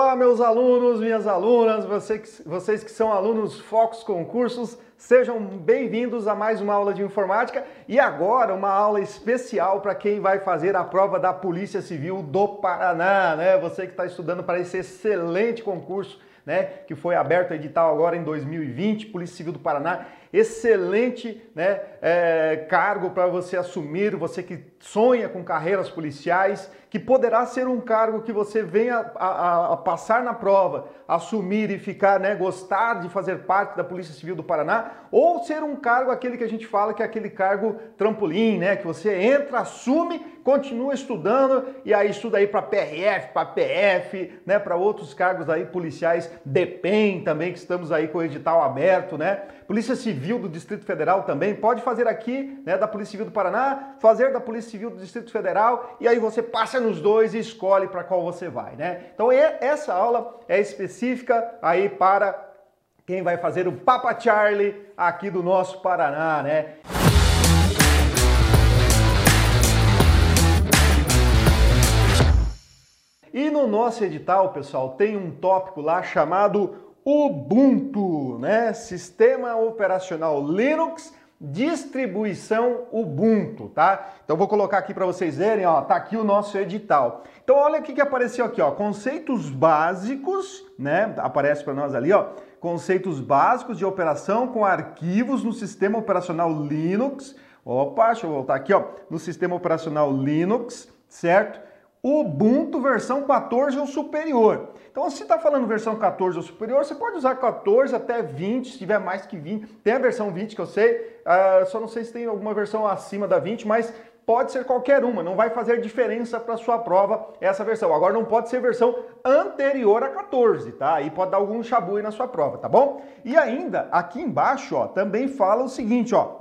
Olá, meus alunos, minhas alunas, vocês, que são alunos Focus Concursos, sejam bem-vindos a mais uma aula de informática e agora uma aula especial para quem vai fazer a prova da Polícia Civil do Paraná, né? Você que está estudando para esse excelente concurso, né? Que foi aberto edital agora em 2020, Polícia Civil do Paraná excelente né, é, cargo para você assumir, você que sonha com carreiras policiais, que poderá ser um cargo que você venha a, a, a passar na prova, assumir e ficar, né, gostar de fazer parte da Polícia Civil do Paraná, ou ser um cargo aquele que a gente fala que é aquele cargo trampolim, né, que você entra, assume, continua estudando e aí estuda aí para PRF, para PF, né, para outros cargos aí policiais, DEPEN também que estamos aí com o edital aberto, né? Polícia Civil do Distrito Federal também pode fazer aqui, né, da Polícia Civil do Paraná, fazer da Polícia Civil do Distrito Federal e aí você passa nos dois e escolhe para qual você vai, né? Então essa aula é específica aí para quem vai fazer o Papa Charlie aqui do nosso Paraná, né? E no nosso edital, pessoal, tem um tópico lá chamado Ubuntu, né? Sistema operacional Linux, distribuição Ubuntu, tá? Então vou colocar aqui para vocês verem, ó, tá aqui o nosso edital. Então olha o que apareceu aqui, ó, conceitos básicos, né? Aparece para nós ali, ó, conceitos básicos de operação com arquivos no sistema operacional Linux. Opa, deixa eu voltar aqui, ó, no sistema operacional Linux, certo? Ubuntu versão 14 ou superior. Então, se está falando versão 14 ou superior, você pode usar 14 até 20, se tiver mais que 20. Tem a versão 20 que eu sei, uh, só não sei se tem alguma versão acima da 20, mas pode ser qualquer uma, não vai fazer diferença para sua prova essa versão. Agora não pode ser versão anterior a 14, tá? Aí pode dar algum chabu na sua prova, tá bom? E ainda, aqui embaixo, ó, também fala o seguinte, ó,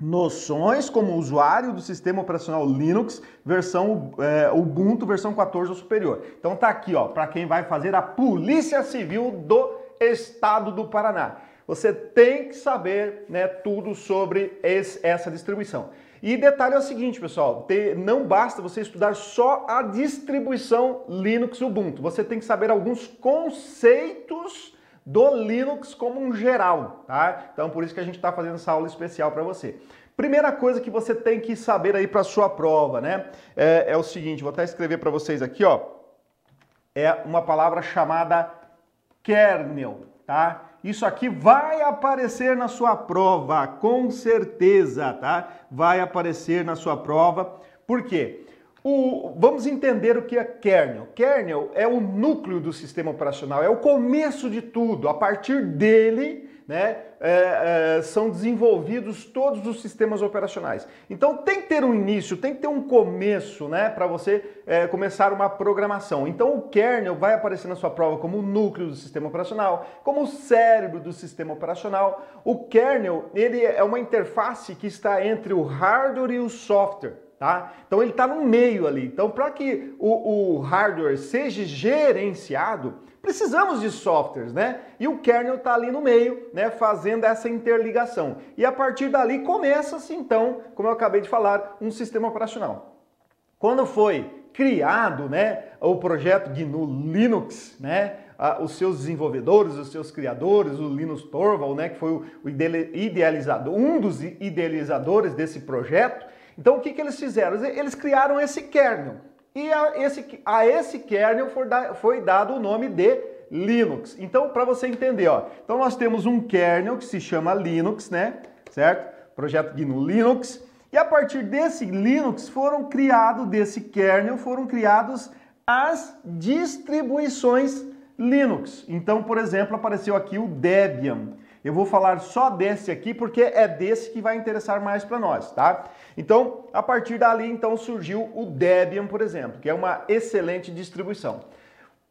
noções como usuário do sistema operacional Linux, versão é, Ubuntu, versão 14 ou superior. Então tá aqui, ó, para quem vai fazer a Polícia Civil do Estado do Paraná. Você tem que saber né, tudo sobre esse, essa distribuição. E detalhe é o seguinte, pessoal, ter, não basta você estudar só a distribuição Linux Ubuntu. Você tem que saber alguns conceitos do Linux como um geral, tá? Então por isso que a gente está fazendo essa aula especial para você. Primeira coisa que você tem que saber aí para sua prova, né? É, é o seguinte, vou até escrever para vocês aqui, ó. É uma palavra chamada kernel, tá? Isso aqui vai aparecer na sua prova, com certeza, tá? Vai aparecer na sua prova. Por quê? O, vamos entender o que é kernel. Kernel é o núcleo do sistema operacional, é o começo de tudo. A partir dele, né, é, é, são desenvolvidos todos os sistemas operacionais. Então tem que ter um início, tem que ter um começo, né, para você é, começar uma programação. Então o kernel vai aparecer na sua prova como o núcleo do sistema operacional, como o cérebro do sistema operacional. O kernel ele é uma interface que está entre o hardware e o software. Tá? Então ele está no meio ali. Então, para que o, o, hardware seja gerenciado, precisamos de softwares, né? E o kernel está ali no meio, né? Fazendo essa interligação. E a partir dali começa-se então, como eu acabei de falar, um sistema operacional. Quando foi criado, né, o projeto GNU Linux, né? os seus desenvolvedores, os seus criadores, o Linus Torvald, né, que foi o idealizador, um dos idealizadores desse projeto, então o que, que eles fizeram? Eles criaram esse kernel. E a esse, a esse kernel foi, da, foi dado o nome de Linux. Então, para você entender, ó, então nós temos um kernel que se chama Linux, né? Certo? Projeto GNU Linux. E a partir desse Linux foram criados, desse kernel, foram criados as distribuições Linux. Então, por exemplo, apareceu aqui o Debian. Eu vou falar só desse aqui porque é desse que vai interessar mais para nós, tá? Então, a partir dali, então surgiu o Debian, por exemplo, que é uma excelente distribuição.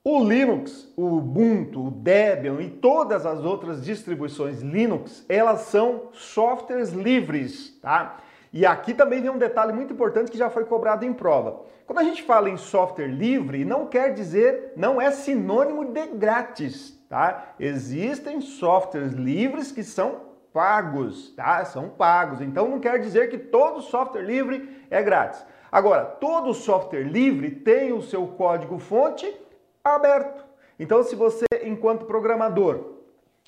O Linux, o Ubuntu, o Debian e todas as outras distribuições Linux, elas são softwares livres, tá? E aqui também vem um detalhe muito importante que já foi cobrado em prova. Quando a gente fala em software livre, não quer dizer, não é sinônimo de grátis, tá? Existem softwares livres que são pagos, tá? São pagos. Então não quer dizer que todo software livre é grátis. Agora, todo software livre tem o seu código fonte aberto. Então, se você, enquanto programador,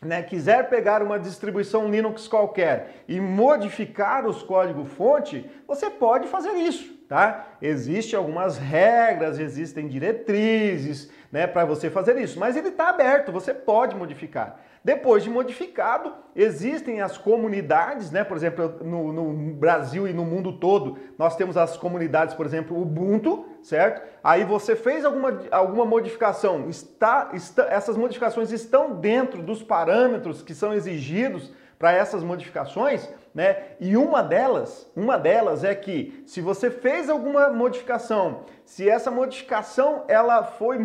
né, quiser pegar uma distribuição Linux qualquer e modificar os códigos-fonte, você pode fazer isso, tá? Existem algumas regras, existem diretrizes, né, para você fazer isso, mas ele está aberto, você pode modificar. Depois de modificado, existem as comunidades, né? Por exemplo, no, no, Brasil e no mundo todo, nós temos as comunidades, por exemplo, Ubuntu, certo? Aí você fez alguma, alguma modificação, está, está, essas modificações estão dentro dos parâmetros que são exigidos para essas modificações, né? E uma delas, uma delas é que se você fez alguma modificação, se essa modificação ela foi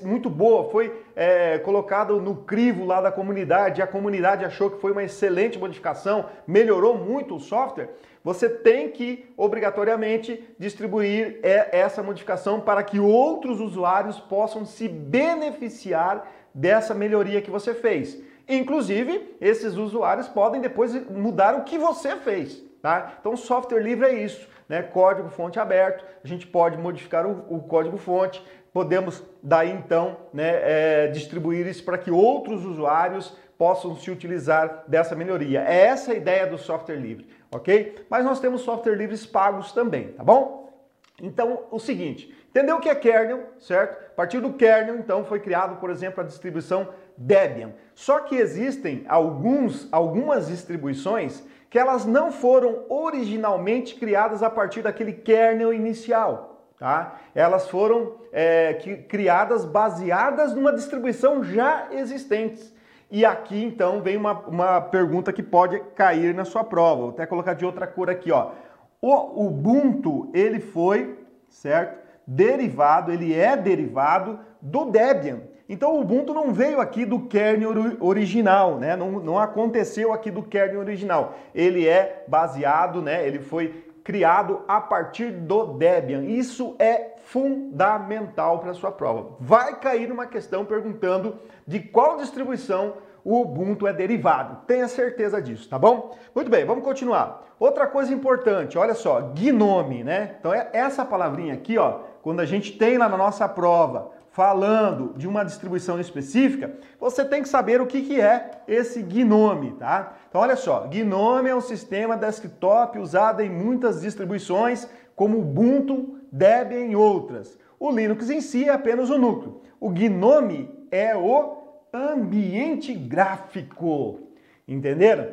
muito boa, foi é, colocada no crivo lá da comunidade, a comunidade achou que foi uma excelente modificação, melhorou muito o software, você tem que obrigatoriamente distribuir essa modificação para que outros usuários possam se beneficiar dessa melhoria que você fez. Inclusive, esses usuários podem depois mudar o que você fez. Tá? Então, software livre é isso, né? Código fonte aberto, a gente pode modificar o, o código fonte, podemos daí então né, é, distribuir isso para que outros usuários possam se utilizar dessa melhoria. É essa a ideia do software livre, ok? Mas nós temos software livres pagos também, tá bom? Então, o seguinte, entendeu o que é kernel, certo? A partir do kernel, então, foi criado, por exemplo, a distribuição Debian. Só que existem alguns, algumas distribuições que elas não foram originalmente criadas a partir daquele kernel inicial. Tá? Elas foram é, que, criadas baseadas numa distribuição já existente. E aqui então vem uma, uma pergunta que pode cair na sua prova. Vou até colocar de outra cor aqui, ó. O Ubuntu, ele foi, certo? Derivado, ele é derivado do Debian. Então o Ubuntu não veio aqui do kernel original, né? Não, não aconteceu aqui do kernel original. Ele é baseado, né? Ele foi criado a partir do Debian. Isso é fundamental para sua prova. Vai cair uma questão perguntando de qual distribuição o Ubuntu é derivado. Tenha certeza disso, tá bom? Muito bem, vamos continuar. Outra coisa importante, olha só, GNOME, né? Então é essa palavrinha aqui, ó, quando a gente tem lá na nossa prova falando de uma distribuição específica, você tem que saber o que, que é esse GNOME, tá? Então olha só, GNOME é um sistema desktop usado em muitas distribuições, como Ubuntu, Debian e outras. O Linux em si é apenas o núcleo. O GNOME é o ambiente gráfico, entenderam?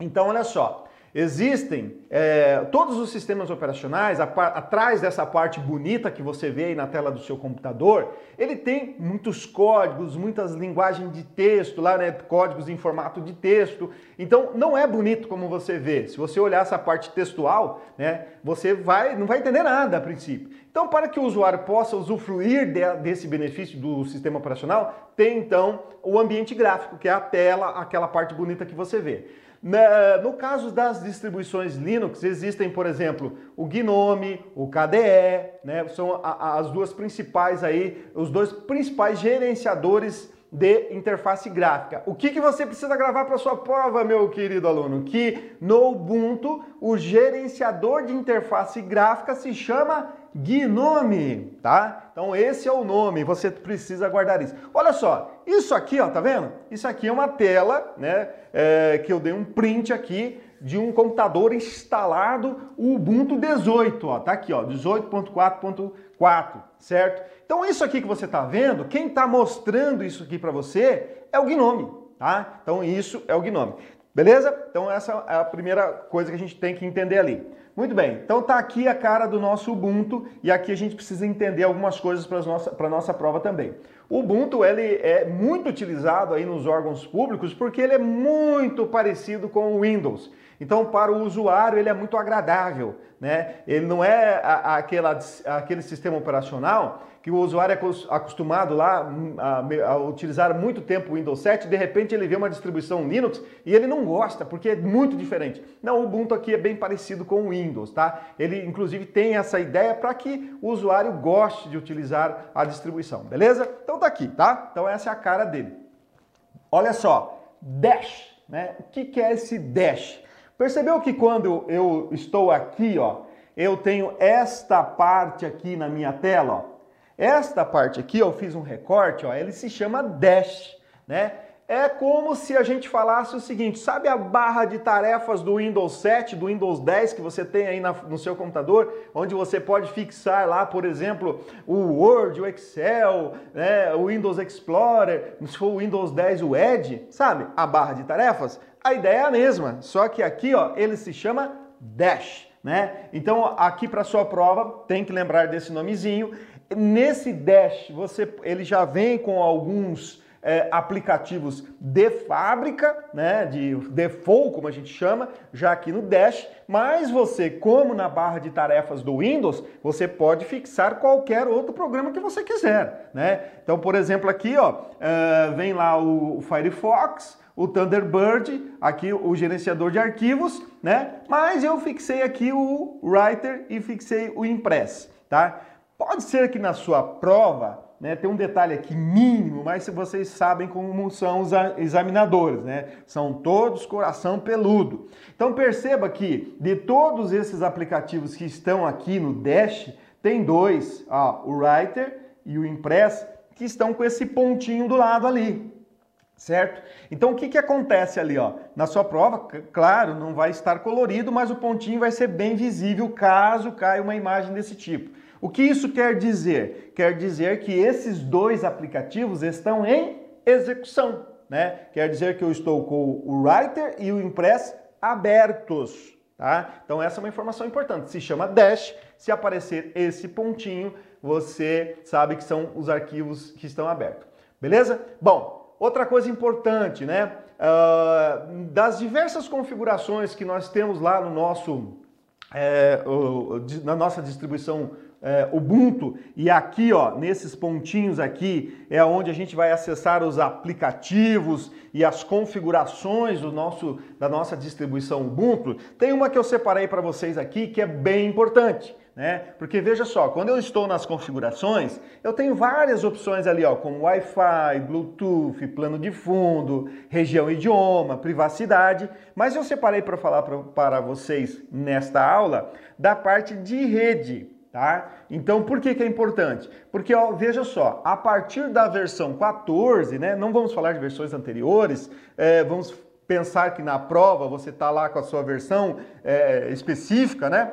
Então olha só, Existem é, todos os sistemas operacionais, a, atrás dessa parte bonita que você vê aí na tela do seu computador, ele tem muitos códigos, muitas linguagens de texto, lá, né, códigos em formato de texto. Então não é bonito como você vê. Se você olhar essa parte textual, né, você vai, não vai entender nada a princípio. Então, para que o usuário possa usufruir de, desse benefício do sistema operacional, tem então o ambiente gráfico, que é a tela, aquela parte bonita que você vê. No caso das distribuições Linux, existem, por exemplo, o GNOME, o KDE, né? são as duas principais aí, os dois principais gerenciadores de interface gráfica. O que, que você precisa gravar para sua prova, meu querido aluno? Que no Ubuntu o gerenciador de interface gráfica se chama Gnome, tá? Então esse é o nome, você precisa guardar isso. Olha só, isso aqui, ó, tá vendo? Isso aqui é uma tela, né? É, que eu dei um print aqui de um computador instalado o Ubuntu 18, ó, tá aqui, ó, 18.4.4, certo? Então isso aqui que você tá vendo, quem tá mostrando isso aqui para você é o Gnome, tá? Então isso é o Gnome. Beleza? Então essa é a primeira coisa que a gente tem que entender ali. Muito bem, então tá aqui a cara do nosso Ubuntu e aqui a gente precisa entender algumas coisas para a nossa, nossa prova também. O Ubuntu ele é muito utilizado aí nos órgãos públicos porque ele é muito parecido com o Windows. Então, para o usuário, ele é muito agradável. Né? Ele não é a, aquela, aquele sistema operacional que o usuário é acostumado lá hum, a, a, utilizar muito tempo o Windows 7, de repente ele vê uma distribuição Linux e ele não gosta, porque é muito diferente. Não, o Ubuntu aqui é bem parecido com o Windows, tá? Ele inclusive tem essa ideia para que o usuário goste de utilizar a distribuição, beleza? Então tá aqui, tá? Então essa é a cara dele. Olha só, Dash, né? O que, que é esse Dash? Percebeu que quando eu estou aqui, ó, eu tenho esta parte aqui na minha tela, ó, Esta parte aqui, eu fiz um recorte, ó, ele se chama dash, né? É como se a gente falasse o seguinte, sabe a barra de tarefas do Windows 7, do Windows 10 que você tem aí na, no seu computador, onde você pode fixar lá, por exemplo, o Word, o Excel, né, o Windows Explorer, se for o Windows 10, o Edge, sabe? A barra de tarefas? A ideia é a mesma, só que aqui ó, ele se chama Dash. Né? Então, aqui para sua prova, tem que lembrar desse nomezinho. Nesse Dash, você, ele já vem com alguns é, aplicativos de fábrica, né, de default, como a gente chama, já aqui no Dash, mas você, como na barra de tarefas do Windows, você pode fixar qualquer outro programa que você quiser, né? Então, por exemplo, aqui, ó, uh, vem lá o Firefox, o Thunderbird, aqui o gerenciador de arquivos, né? Mas eu fixei aqui o Writer e fixei o Impress, tá? Pode ser que na sua prova né, tem um detalhe aqui mínimo, mas vocês sabem como são os examinadores, né? São todos coração peludo. Então perceba que de todos esses aplicativos que estão aqui no Dash, tem dois, ó, o Writer e o Impress, que estão com esse pontinho do lado ali, certo? Então o que, que acontece ali, ó? Na sua prova, claro, não vai estar colorido, mas o pontinho vai ser bem visível caso caia uma imagem desse tipo. O que isso quer dizer? Quer dizer que esses dois aplicativos estão em execução, né? Quer dizer que eu estou com o Writer e o Impress abertos, tá? Então essa é uma informação importante. Se chama Dash. Se aparecer esse pontinho, você sabe que são os arquivos que estão abertos. Beleza? Bom, outra coisa importante, né? Uh, das diversas configurações que nós temos lá no nosso, é, na nossa distribuição é, Ubuntu e aqui, ó, nesses pontinhos aqui é onde a gente vai acessar os aplicativos e as configurações do nosso, da nossa distribuição Ubuntu. Tem uma que eu separei para vocês aqui que é bem importante. Né? Porque veja só, quando eu estou nas configurações, eu tenho várias opções ali, ó, como Wi-Fi, Bluetooth, plano de fundo, região idioma, privacidade, mas eu separei para falar pra, para vocês nesta aula da parte de rede. Tá? Então, por que, que é importante? Porque, ó, veja só, a partir da versão 14, né, não vamos falar de versões anteriores, é, vamos pensar que na prova você está lá com a sua versão é, específica, né?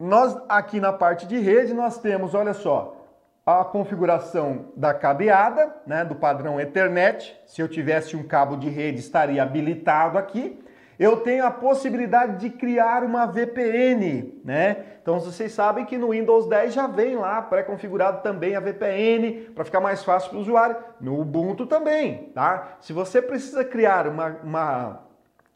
Nós, aqui na parte de rede, nós temos, olha só, a configuração da cabeada, né, do padrão Ethernet. Se eu tivesse um cabo de rede, estaria habilitado aqui eu tenho a possibilidade de criar uma VPN, né? Então vocês sabem que no Windows 10 já vem lá pré-configurado também a VPN para ficar mais fácil para o usuário. No Ubuntu também, tá? Se você precisa criar uma, uma,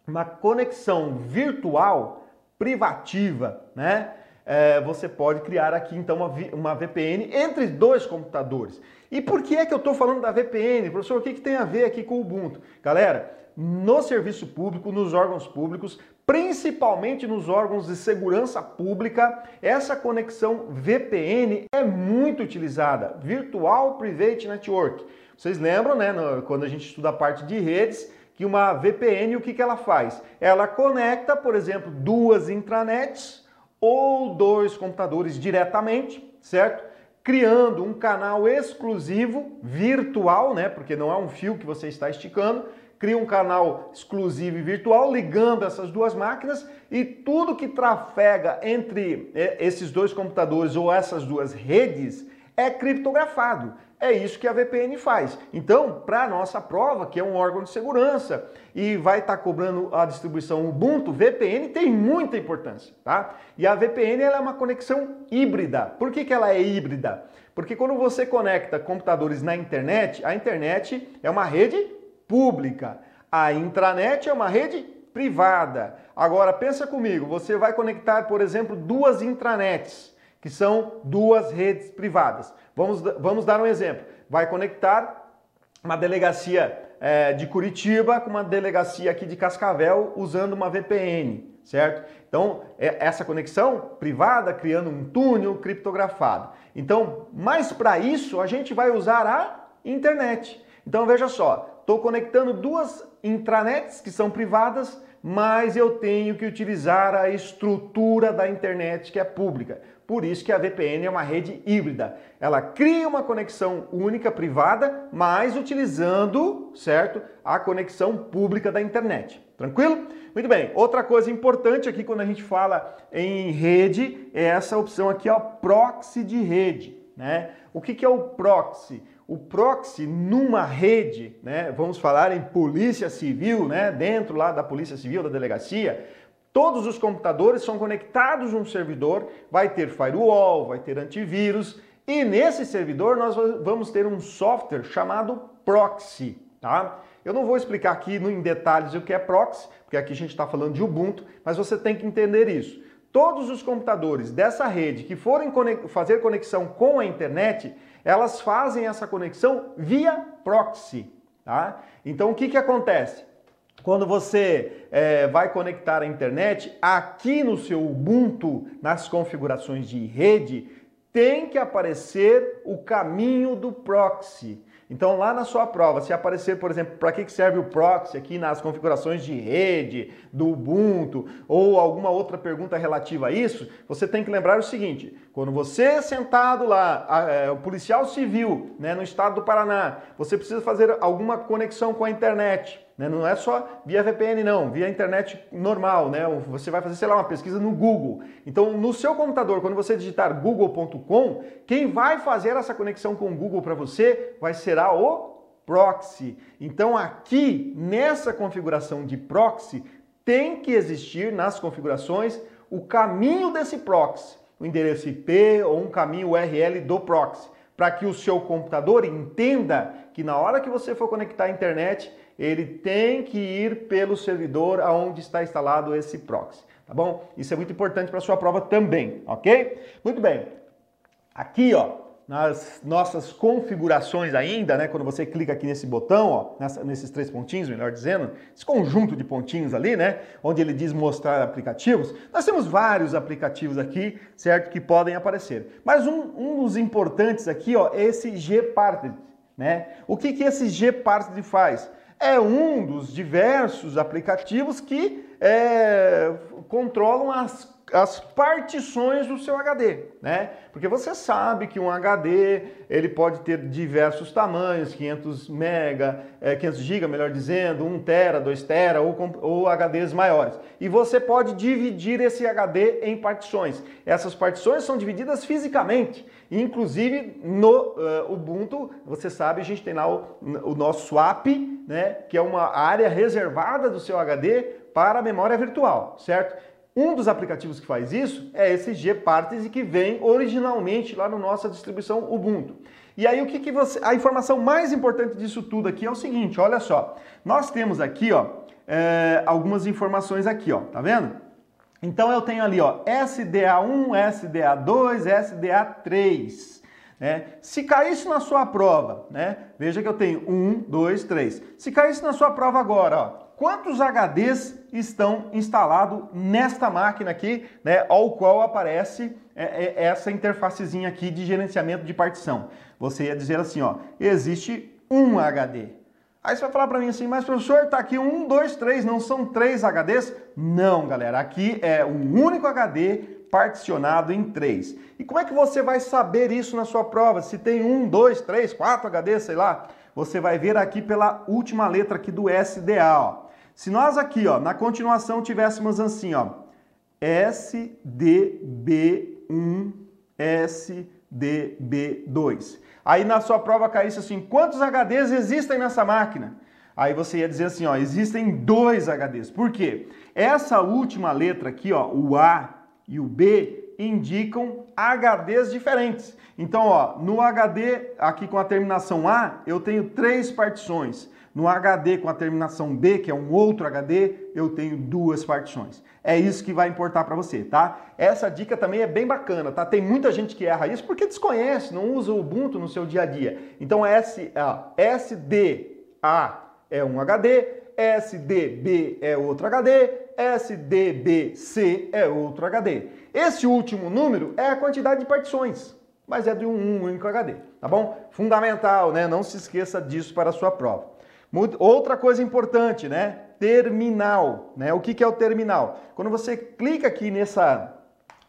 uma conexão virtual privativa, né? É, você pode criar aqui então uma, uma VPN entre dois computadores. E por que é que eu estou falando da VPN? Professor, o que, que tem a ver aqui com o Ubuntu? Galera, no serviço público, nos órgãos públicos, principalmente nos órgãos de segurança pública, essa conexão VPN é muito utilizada, Virtual Private Network. Vocês lembram, né, quando a gente estuda a parte de redes, que uma VPN, o que, que ela faz? Ela conecta, por exemplo, duas intranets ou dois computadores diretamente, certo? Criando um canal exclusivo virtual, né? Porque não é um fio que você está esticando, cria um canal exclusivo e virtual ligando essas duas máquinas e tudo que trafega entre é, esses dois computadores ou essas duas redes é criptografado. É isso que a VPN faz. Então, para a nossa prova, que é um órgão de segurança e vai estar tá cobrando a distribuição Ubuntu, VPN tem muita importância, tá? E a VPN ela é uma conexão híbrida. Por que, que ela é híbrida? Porque quando você conecta computadores na internet, a internet é uma rede pública. A intranet é uma rede privada. Agora pensa comigo, você vai conectar, por exemplo, duas intranets, que são duas redes privadas. Vamos, vamos dar um exemplo. Vai conectar uma delegacia é, de Curitiba com uma delegacia aqui de Cascavel usando uma VPN, certo? Então, é essa conexão privada criando um túnel criptografado. Então, mais para isso, a gente vai usar a internet. Então, veja só, Estou conectando duas intranets que são privadas, mas eu tenho que utilizar a estrutura da internet que é pública. Por isso que a VPN é uma rede híbrida. Ela cria uma conexão única privada, mas utilizando, certo, a conexão pública da internet. Tranquilo? Muito bem. Outra coisa importante aqui quando a gente fala em rede é essa opção aqui, ó, proxy de rede, né? O que, que é o proxy? O proxy numa rede, né? Vamos falar em polícia civil, né? Dentro lá da polícia civil, da delegacia, todos os computadores são conectados a um servidor, vai ter firewall, vai ter antivírus, e nesse servidor nós vamos ter um software chamado proxy, tá? Eu não vou explicar aqui em detalhes o que é proxy, porque aqui a gente está falando de Ubuntu, mas você tem que entender isso. Todos os computadores dessa rede que forem fazer conexão com a internet, elas fazem essa conexão via proxy. Tá? Então o que, que acontece? Quando você é, vai conectar a internet, aqui no seu Ubuntu, nas configurações de rede, tem que aparecer o caminho do proxy. Então, lá na sua prova, se aparecer, por exemplo, para que serve o proxy aqui nas configurações de rede, do Ubuntu, ou alguma outra pergunta relativa a isso, você tem que lembrar o seguinte: quando você é sentado lá, é, o policial civil, né, no estado do Paraná, você precisa fazer alguma conexão com a internet. Né? Não é só via VPN, não, via internet normal, né? Você vai fazer, sei lá, uma pesquisa no Google. Então, no seu computador, quando você digitar google.com, quem vai fazer essa conexão com o Google para você vai ser o proxy. Então, aqui nessa configuração de proxy, tem que existir nas configurações o caminho desse proxy, o endereço IP ou um caminho URL do proxy, para que o seu computador entenda que na hora que você for conectar à internet, ele tem que ir pelo servidor aonde está instalado esse proxy, tá bom? Isso é muito importante para sua prova também, ok? Muito bem. Aqui, ó, nas nossas configurações ainda, né, quando você clica aqui nesse botão, ó, nessa, nesses três pontinhos, melhor dizendo, esse conjunto de pontinhos ali, né, onde ele diz mostrar aplicativos, nós temos vários aplicativos aqui, certo, que podem aparecer. Mas um, um dos importantes aqui, ó, é esse Gparted, né? O que que esse Gparted faz? É um dos diversos aplicativos que é, controlam as, as partições do seu HD, né? Porque você sabe que um HD ele pode ter diversos tamanhos, 500 mega, é, 500 GB, melhor dizendo, 1 tera, 2 tera ou, ou HDs maiores. E você pode dividir esse HD em partições. Essas partições são divididas fisicamente. Inclusive no uh, Ubuntu, você sabe, a gente tem lá o, o nosso swap, né, que é uma área reservada do seu HD para a memória virtual, certo? Um dos aplicativos que faz isso é esse gparted que vem originalmente lá na nossa distribuição Ubuntu. E aí o que, que você. A informação mais importante disso tudo aqui é o seguinte: olha só. Nós temos aqui, ó, é, algumas informações aqui, ó, tá vendo? Então eu tenho ali, ó, SDA1, SDA2, SDA3. Né? Se caísse na sua prova, né? Veja que eu tenho um, dois, três. Se caísse na sua prova agora, ó, quantos HDs estão instalados nesta máquina aqui, né? Ao qual aparece é, é, essa interfacezinha aqui de gerenciamento de partição. Você ia dizer assim, ó, existe um HD. Aí você vai falar para mim assim, mas professor, tá aqui um, dois, três, não são três HDs? Não, galera, aqui é um único HD particionado em três. E como é que você vai saber isso na sua prova? Se tem um, dois, três, quatro HDs, sei lá, você vai ver aqui pela última letra aqui do SDA, ó. Se nós aqui, ó, na continuação tivéssemos assim, ó, SDB1, SDB2. Aí na sua prova caísse assim, quantos HDs existem nessa máquina? Aí você ia dizer assim, ó, existem dois HDs. Por quê? Essa última letra aqui, ó, o A e o B, indicam HDs diferentes. Então, ó, no HD aqui com a terminação A, eu tenho três partições. No HD com a terminação B, que é um outro HD, eu tenho duas partições. É isso que vai importar para você, tá? Essa dica também é bem bacana, tá? Tem muita gente que erra isso porque desconhece, não usa o Ubuntu no seu dia a dia. Então, S, SDA é um HD, SDB é outro HD, SDBC é outro HD. Esse último número é a quantidade de partições, mas é de um único HD, tá bom? Fundamental, né? Não se esqueça disso para a sua prova. Outra coisa importante, né? Terminal, né? O que, é o terminal? Quando você clica aqui nessa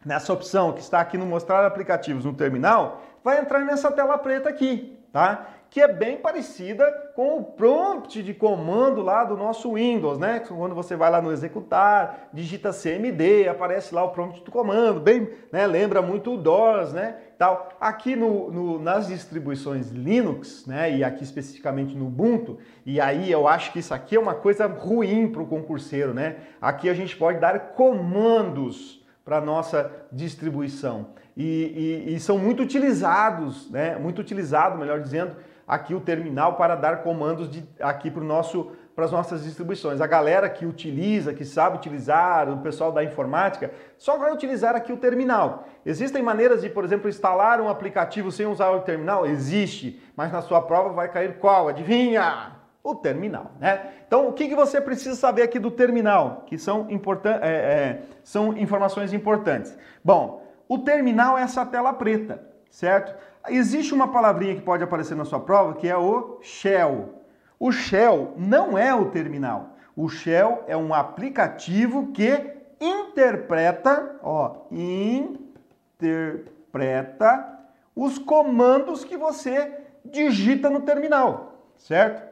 nessa opção que está aqui no mostrar aplicativos no terminal, vai entrar nessa tela preta aqui, tá? Que é bem parecida com o prompt de comando lá do nosso Windows, né? Quando você vai lá no executar, digita CMD, aparece lá o prompt do comando, bem, né? Lembra muito o DOS, né? Tal. Aqui no, no, nas distribuições Linux, né? E aqui especificamente no Ubuntu, e aí eu acho que isso aqui é uma coisa ruim para o concurseiro, né? Aqui a gente pode dar comandos para nossa distribuição. E, e, e, são muito utilizados, né? Muito utilizado, melhor dizendo, aqui o terminal para dar comandos de, aqui para o nosso para as nossas distribuições. A galera que utiliza, que sabe utilizar, o pessoal da informática, só vai utilizar aqui o terminal. Existem maneiras de, por exemplo, instalar um aplicativo sem usar o terminal? Existe, mas na sua prova vai cair qual? Adivinha? o terminal, né? Então, o que, que você precisa saber aqui do terminal, que são, importan é, é, são informações importantes? Bom, o terminal é essa tela preta, certo? Existe uma palavrinha que pode aparecer na sua prova que é o shell. O shell não é o terminal. O shell é um aplicativo que interpreta, ó, interpreta os comandos que você digita no terminal, certo?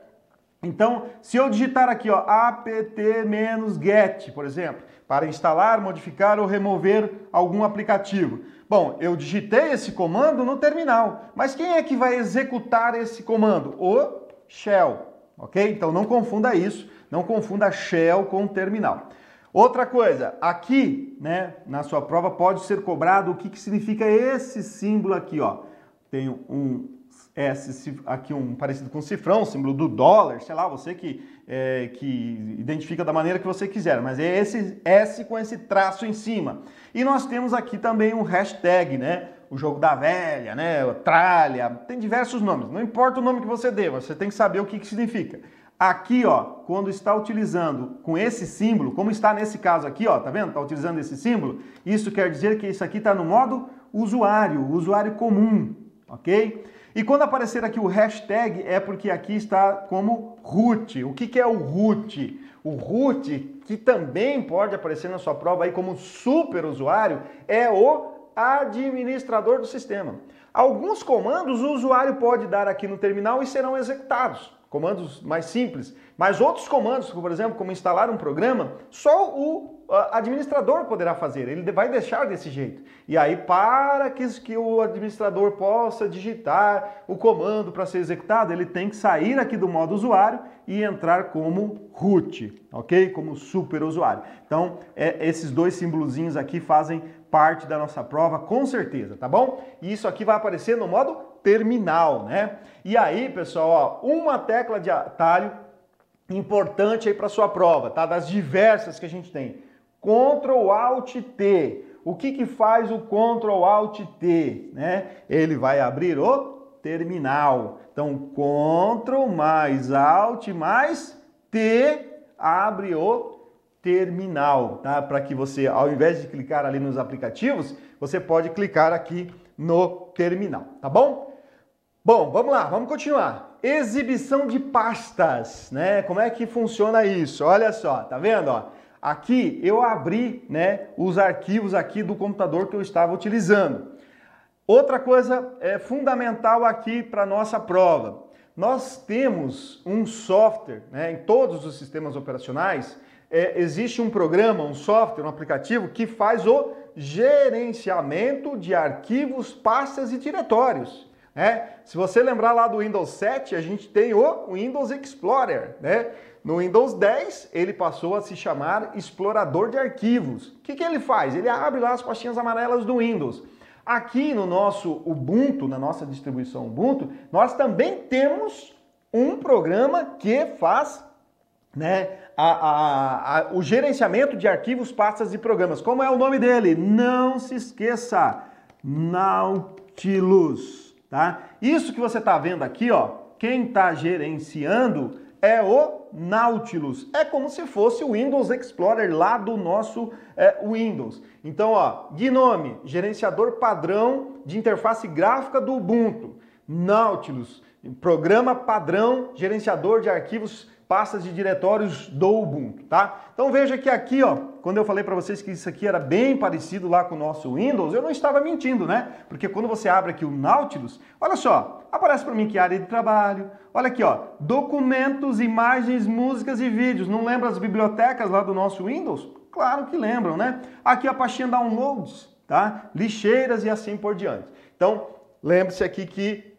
Então, se eu digitar aqui, ó, apt-get, por exemplo, para instalar, modificar ou remover algum aplicativo. Bom, eu digitei esse comando no terminal, mas quem é que vai executar esse comando? O shell, ok? Então não confunda isso, não confunda shell com terminal. Outra coisa, aqui, né, na sua prova pode ser cobrado o que, que significa esse símbolo aqui, ó. Tenho um S aqui um parecido com cifrão, símbolo do dólar, sei lá, você que, é, que identifica da maneira que você quiser, mas é esse S com esse traço em cima. E nós temos aqui também um hashtag, né? O jogo da velha, né? Tralha, tem diversos nomes. Não importa o nome que você dê, você tem que saber o que, que significa. Aqui, ó, quando está utilizando com esse símbolo, como está nesse caso aqui, ó, tá vendo? Está utilizando esse símbolo, isso quer dizer que isso aqui está no modo usuário, usuário comum, ok? E quando aparecer aqui o hashtag é porque aqui está como root. O que, que é o root? O root, que também pode aparecer na sua prova aí como super usuário, é o administrador do sistema. Alguns comandos o usuário pode dar aqui no terminal e serão executados. Comandos mais simples. Mas outros comandos, por exemplo, como instalar um programa, só o administrador poderá fazer, ele vai deixar desse jeito. E aí, para que, o administrador possa digitar o comando para ser executado, ele tem que sair aqui do modo usuário e entrar como root, ok? Como super usuário. Então, é, esses dois símbolozinhos aqui fazem parte da nossa prova, com certeza, tá bom? E isso aqui vai aparecer no modo terminal, né? E aí, pessoal, ó, uma tecla de atalho importante aí para sua prova, tá? Das diversas que a gente tem. Ctrl Alt T. O que, que faz o Ctrl Alt T? Né? Ele vai abrir o terminal. Então, Ctrl mais Alt mais T abre o terminal, tá? Para que você, ao invés de clicar ali nos aplicativos, você pode clicar aqui no terminal, tá bom? Bom, vamos lá, vamos continuar. Exibição de pastas, né? Como é que funciona isso? Olha só, tá vendo? Ó? Aqui eu abri né, os arquivos aqui do computador que eu estava utilizando. Outra coisa é fundamental aqui para nossa prova. Nós temos um software né, em todos os sistemas operacionais. É, existe um programa, um software, um aplicativo que faz o gerenciamento de arquivos, pastas e diretórios. Né? Se você lembrar lá do Windows 7, a gente tem o Windows Explorer. Né? No Windows 10, ele passou a se chamar explorador de arquivos. O que, que ele faz? Ele abre lá as pastinhas amarelas do Windows. Aqui no nosso Ubuntu, na nossa distribuição Ubuntu, nós também temos um programa que faz né, a, a, a, o gerenciamento de arquivos, pastas e programas. Como é o nome dele? Não se esqueça, Nautilus. Tá? Isso que você está vendo aqui, ó, quem está gerenciando é o Nautilus. É como se fosse o Windows Explorer lá do nosso é, Windows. Então, ó, Gnome, gerenciador padrão de interface gráfica do Ubuntu. Nautilus, programa padrão, gerenciador de arquivos pastas de diretórios do Ubuntu, tá? Então veja que aqui, ó, quando eu falei para vocês que isso aqui era bem parecido lá com o nosso Windows, eu não estava mentindo, né? Porque quando você abre aqui o Nautilus, olha só, aparece para mim que área de trabalho, olha aqui, ó, documentos, imagens, músicas e vídeos. Não lembra as bibliotecas lá do nosso Windows? Claro que lembram, né? Aqui a pastinha downloads, tá? Lixeiras e assim por diante. Então, lembre-se aqui que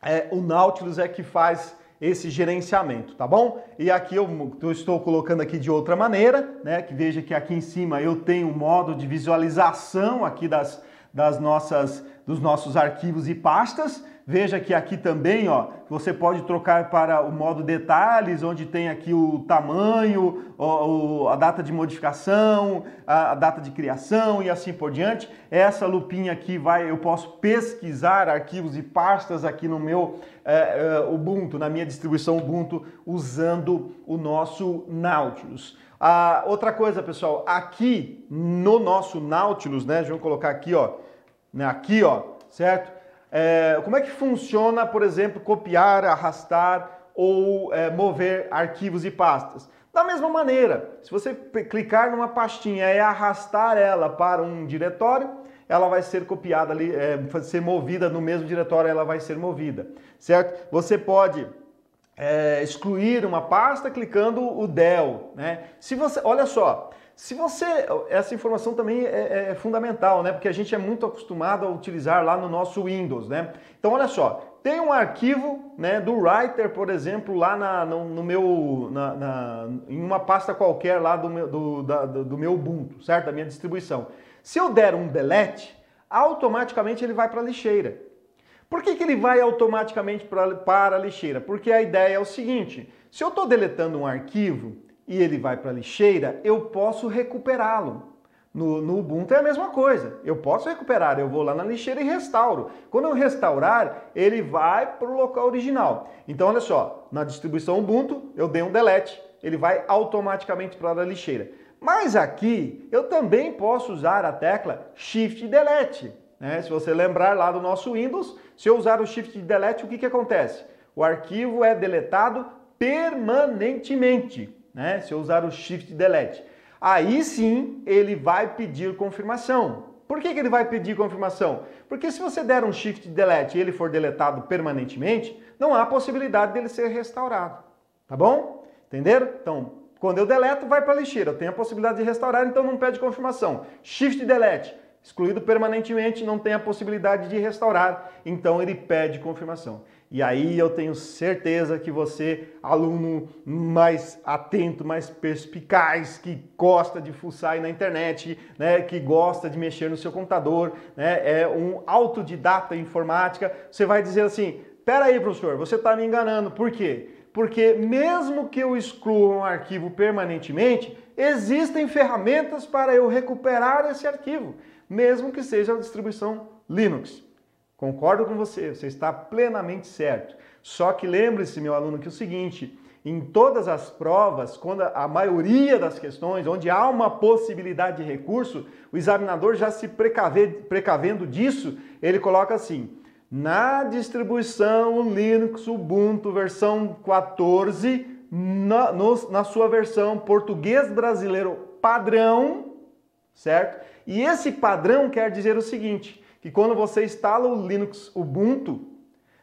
é, o Nautilus é que faz esse gerenciamento, tá bom? E aqui eu, estou colocando aqui de outra maneira, né? Que veja que aqui em cima eu tenho um modo de visualização aqui das, das nossas, dos nossos arquivos e pastas. Veja que aqui também, ó, você pode trocar para o modo detalhes, onde tem aqui o tamanho, o, a data de modificação, a, a, data de criação e assim por diante. Essa lupinha aqui vai, eu posso pesquisar arquivos e pastas aqui no meu é, é, Ubuntu, na minha distribuição Ubuntu, usando o nosso Nautilus. Ah, outra coisa, pessoal, aqui no nosso Nautilus, né? Vamos colocar aqui, ó, né, aqui, ó, certo? É, como é que funciona, por exemplo, copiar, arrastar ou é, mover arquivos e pastas? Da mesma maneira, se você clicar numa pastinha e arrastar ela para um diretório, ela vai ser copiada ali, é, ser movida no mesmo diretório, ela vai ser movida, certo? Você pode é, excluir uma pasta clicando o del, né? Se você, olha só, se você, essa informação também é, é, fundamental, né? Porque a gente é muito acostumado a utilizar lá no nosso Windows, né? Então, olha só, tem um arquivo, né, do Writer, por exemplo, lá na, no, no meu, na, na, em uma pasta qualquer lá do meu, do, da, do meu Ubuntu, certo? Da minha distribuição. Se eu der um delete, automaticamente ele vai para a lixeira. Por que, que ele vai automaticamente pra, para a lixeira? Porque a ideia é o seguinte: se eu estou deletando um arquivo e ele vai para a lixeira, eu posso recuperá-lo. No, no, Ubuntu é a mesma coisa. Eu posso recuperar, eu vou lá na lixeira e restauro. Quando eu restaurar, ele vai para o local original. Então, olha só, na distribuição Ubuntu, eu dei um delete, ele vai automaticamente para a lixeira. Mas aqui, eu também posso usar a tecla Shift Delete. Né? Se você lembrar lá do nosso Windows, se eu usar o Shift Delete, o que, que acontece? O arquivo é deletado permanentemente né? Se eu usar o Shift Delete. Aí sim ele vai pedir confirmação. Por que, que ele vai pedir confirmação? Porque se você der um Shift Delete e ele for deletado permanentemente, não há possibilidade dele ser restaurado. Tá bom? Entenderam? Então, quando eu deleto, vai para a lixeira. Eu tenho a possibilidade de restaurar, então não pede confirmação. Shift Delete, excluído permanentemente, não tem a possibilidade de restaurar, então ele pede confirmação. E aí eu tenho certeza que você, aluno mais atento, mais perspicaz, que gosta de fuçar aí na internet, né, que gosta de mexer no seu computador, né, é um autodidata em informática, você vai dizer assim: "Pera aí, professor, você está me enganando. Por quê? Porque mesmo que eu exclua um arquivo permanentemente, existem ferramentas para eu recuperar esse arquivo, mesmo que seja a distribuição Linux. Concordo com você, você está plenamente certo. Só que lembre-se, meu aluno, que é o seguinte, em todas as provas, quando a maioria das questões, onde há uma possibilidade de recurso, o examinador já se precave, precavendo disso, ele coloca assim: na distribuição Linux Ubuntu versão 14, na, no, na sua versão português brasileiro padrão, certo? E esse padrão quer dizer o seguinte: que quando você instala o Linux Ubuntu,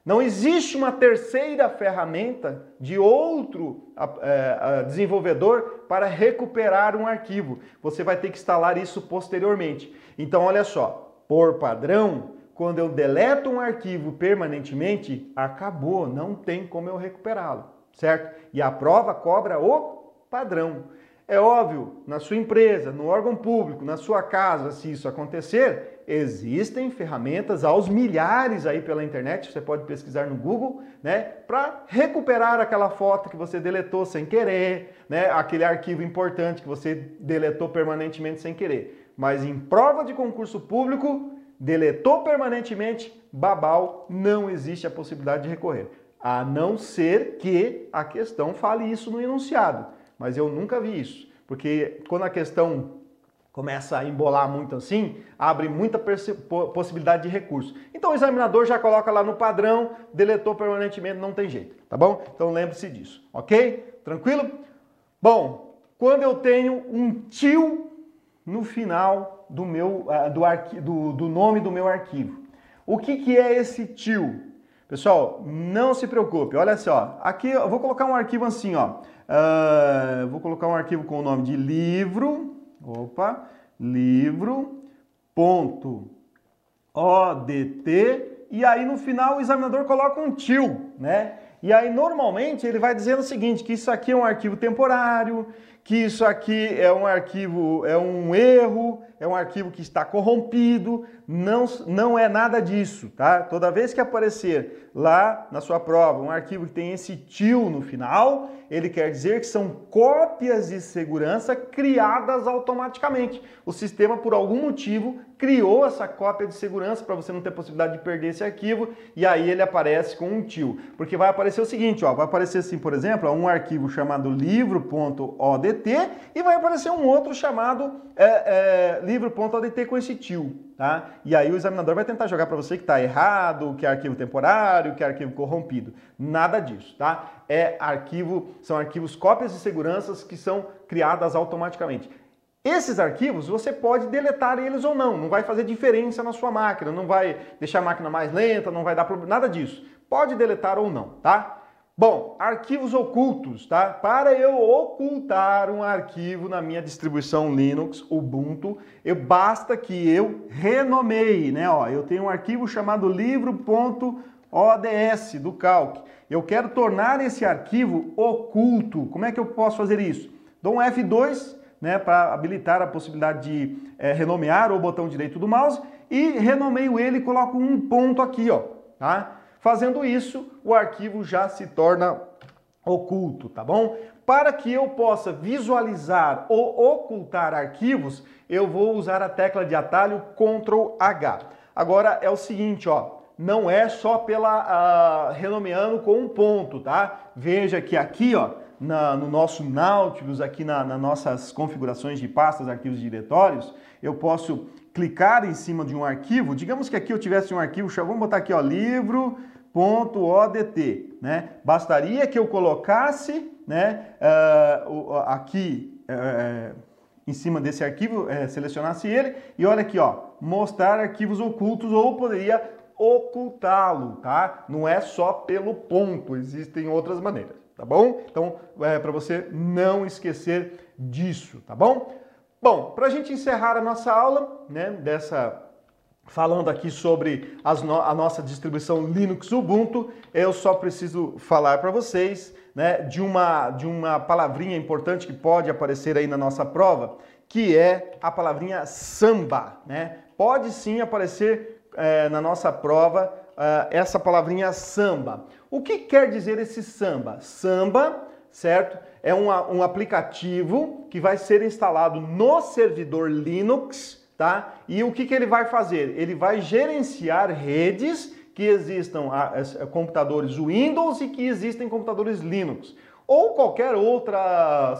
não existe uma terceira ferramenta de outro é, desenvolvedor para recuperar um arquivo. Você vai ter que instalar isso posteriormente. Então, olha só, por padrão, quando eu deleto um arquivo permanentemente, acabou, não tem como eu recuperá-lo, certo? E a prova cobra o padrão. É óbvio, na sua empresa, no órgão público, na sua casa, se isso acontecer, existem ferramentas aos milhares aí pela internet, você pode pesquisar no Google, né, para recuperar aquela foto que você deletou sem querer, né, aquele arquivo importante que você deletou permanentemente sem querer. Mas em prova de concurso público, deletou permanentemente, babau, não existe a possibilidade de recorrer. A não ser que a questão fale isso no enunciado mas eu nunca vi isso, porque quando a questão começa a embolar muito assim, abre muita possibilidade de recurso. Então o examinador já coloca lá no padrão, deletou permanentemente, não tem jeito, tá bom? Então lembre-se disso, ok? Tranquilo? Bom, quando eu tenho um tio no final do, meu, ah, do, do, do nome do meu arquivo. O que, que é esse tio? Pessoal, não se preocupe, olha só, aqui eu vou colocar um arquivo assim, ó, uh, vou colocar um arquivo com o nome de livro, opa, livro, ponto, ODT, e aí no final o examinador coloca um tio, né? E aí normalmente ele vai dizendo o seguinte, que isso aqui é um arquivo temporário, que isso aqui é um arquivo, é um erro, é um arquivo que está corrompido, não, não é nada disso, tá? Toda vez que aparecer lá na sua prova um arquivo que tem esse til no final, ele quer dizer que são cópias de segurança criadas automaticamente. O sistema, por algum motivo, criou essa cópia de segurança para você não ter possibilidade de perder esse arquivo e aí ele aparece com um til. Porque vai aparecer o seguinte, ó, vai aparecer assim, por exemplo, um arquivo chamado e vai aparecer um outro chamado é, é, livro.odt com esse til. Tá? E aí o examinador vai tentar jogar para você que está errado, que é arquivo temporário, que é arquivo corrompido. Nada disso, tá? É arquivo, são arquivos cópias de seguranças que são criadas automaticamente. Esses arquivos você pode deletar eles ou não, não vai fazer diferença na sua máquina, não vai deixar a máquina mais lenta, não vai dar problema, nada disso. Pode deletar ou não, tá? Bom, arquivos ocultos, tá? Para eu ocultar um arquivo na minha distribuição Linux, Ubuntu, eu basta que eu renomeie, né? Ó, eu tenho um arquivo chamado livro.ods do Calc. Eu quero tornar esse arquivo oculto. Como é que eu posso fazer isso? Dou um F2, né, para habilitar a possibilidade de é, renomear o botão direito do mouse e renomeio ele e coloco um ponto aqui, ó, tá? Fazendo isso, o arquivo já se torna oculto, tá bom? Para que eu possa visualizar ou ocultar arquivos, eu vou usar a tecla de atalho Ctrl H. Agora é o seguinte, ó, não é só pela uh, renomeando com um ponto, tá? Veja que aqui, ó, na, no nosso Nautilus, aqui na, nas nossas configurações de pastas, arquivos e diretórios, eu posso clicar em cima de um arquivo. Digamos que aqui eu tivesse um arquivo, vamos botar aqui, ó, livro .odt, né? Bastaria que eu colocasse, né, uh, aqui uh, em cima desse arquivo, uh, selecionasse ele e olha aqui, ó, mostrar arquivos ocultos ou poderia ocultá-lo, tá? Não é só pelo ponto, existem outras maneiras, tá bom? Então, é para você não esquecer disso, tá bom? Bom, para a gente encerrar a nossa aula, né, dessa falando aqui sobre no a nossa distribuição Linux Ubuntu, eu só preciso falar para vocês né, de, uma, de uma palavrinha importante que pode aparecer aí na nossa prova, que é a palavrinha samba. Né? Pode sim aparecer é, na nossa prova é, essa palavrinha samba. O que quer dizer esse samba? Samba, certo? É um, um aplicativo que vai ser instalado no servidor Linux, tá? E o que, que ele vai fazer? Ele vai gerenciar redes que existam computadores Windows e que existem computadores Linux ou qualquer outro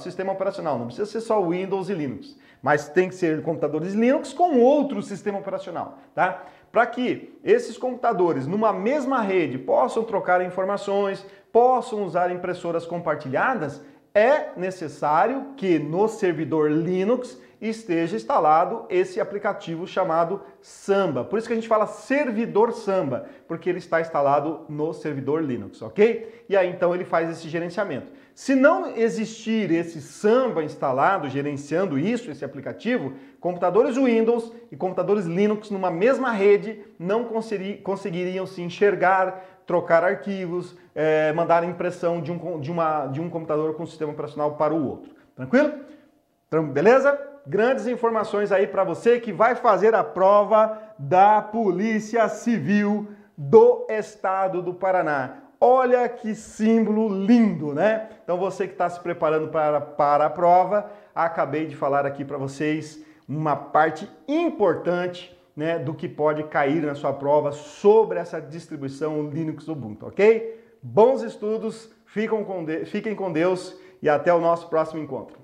sistema operacional, não precisa ser só Windows e Linux, mas tem que ser computadores Linux com outro sistema operacional, tá? Para que esses computadores numa mesma rede possam trocar informações, possam usar impressoras compartilhadas, é necessário que no servidor Linux esteja instalado esse aplicativo chamado Samba. Por isso que a gente fala servidor Samba, porque ele está instalado no servidor Linux, ok? E aí então ele faz esse gerenciamento. Se não existir esse Samba instalado, gerenciando isso, esse aplicativo, computadores Windows e computadores Linux numa mesma rede não conseguiriam se enxergar, trocar arquivos, é, mandar impressão de um, de, uma, de um computador com sistema operacional para o outro. Tranquilo? Beleza? Grandes informações aí para você que vai fazer a prova da Polícia Civil do Estado do Paraná. Olha que símbolo lindo, né? Então você que está se preparando para, para a prova, acabei de falar aqui para vocês uma parte importante né, do que pode cair na sua prova sobre essa distribuição Linux Ubuntu, ok? Bons estudos, fiquem com, Deus, fiquem com Deus e até o nosso próximo encontro.